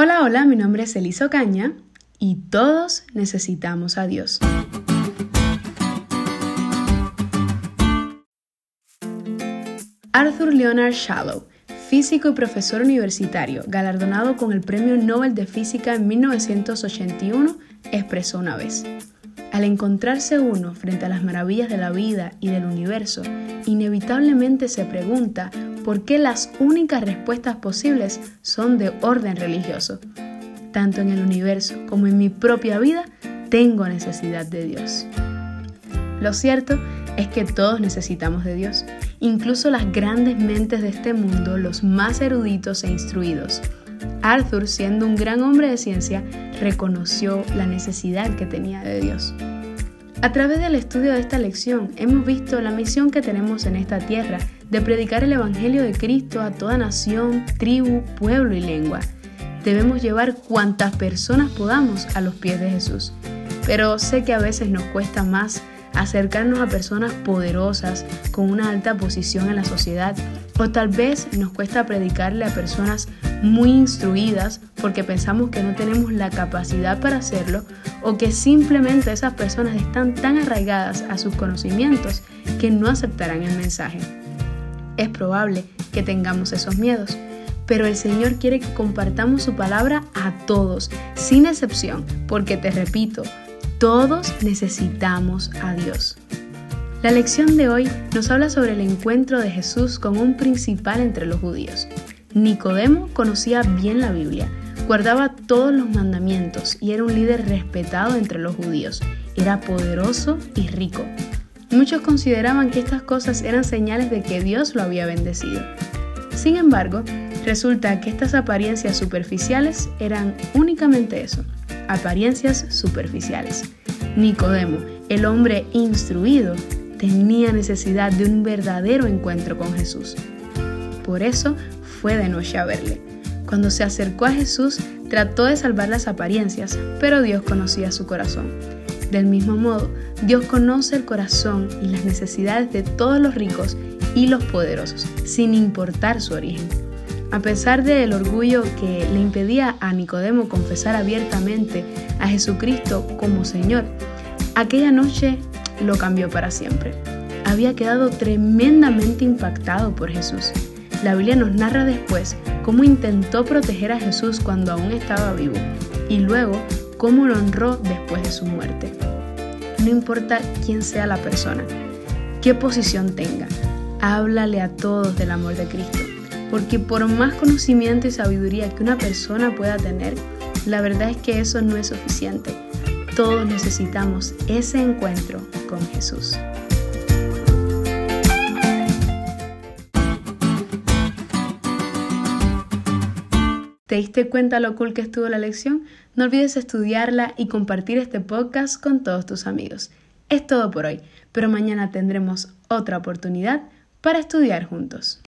Hola, hola, mi nombre es Elisa Caña y todos necesitamos a Dios. Arthur Leonard Shallow, físico y profesor universitario, galardonado con el Premio Nobel de Física en 1981, expresó una vez, al encontrarse uno frente a las maravillas de la vida y del universo, inevitablemente se pregunta por qué las únicas respuestas posibles son de orden religioso. Tanto en el universo como en mi propia vida tengo necesidad de Dios. Lo cierto es que todos necesitamos de Dios, incluso las grandes mentes de este mundo, los más eruditos e instruidos. Arthur, siendo un gran hombre de ciencia, reconoció la necesidad que tenía de Dios. A través del estudio de esta lección hemos visto la misión que tenemos en esta tierra de predicar el Evangelio de Cristo a toda nación, tribu, pueblo y lengua. Debemos llevar cuantas personas podamos a los pies de Jesús. Pero sé que a veces nos cuesta más acercarnos a personas poderosas con una alta posición en la sociedad o tal vez nos cuesta predicarle a personas muy instruidas porque pensamos que no tenemos la capacidad para hacerlo o que simplemente esas personas están tan arraigadas a sus conocimientos que no aceptarán el mensaje. Es probable que tengamos esos miedos, pero el Señor quiere que compartamos su palabra a todos, sin excepción, porque te repito, todos necesitamos a Dios. La lección de hoy nos habla sobre el encuentro de Jesús con un principal entre los judíos. Nicodemo conocía bien la Biblia, guardaba todos los mandamientos y era un líder respetado entre los judíos. Era poderoso y rico. Muchos consideraban que estas cosas eran señales de que Dios lo había bendecido. Sin embargo, resulta que estas apariencias superficiales eran únicamente eso, apariencias superficiales. Nicodemo, el hombre instruido, tenía necesidad de un verdadero encuentro con Jesús. Por eso fue de noche a verle. Cuando se acercó a Jesús, trató de salvar las apariencias, pero Dios conocía su corazón. Del mismo modo, Dios conoce el corazón y las necesidades de todos los ricos y los poderosos, sin importar su origen. A pesar del orgullo que le impedía a Nicodemo confesar abiertamente a Jesucristo como Señor, aquella noche lo cambió para siempre. Había quedado tremendamente impactado por Jesús. La Biblia nos narra después cómo intentó proteger a Jesús cuando aún estaba vivo y luego cómo lo honró después de su muerte. No importa quién sea la persona, qué posición tenga, háblale a todos del amor de Cristo, porque por más conocimiento y sabiduría que una persona pueda tener, la verdad es que eso no es suficiente. Todos necesitamos ese encuentro con Jesús. ¿Te diste cuenta lo cool que estuvo la lección? No olvides estudiarla y compartir este podcast con todos tus amigos. Es todo por hoy, pero mañana tendremos otra oportunidad para estudiar juntos.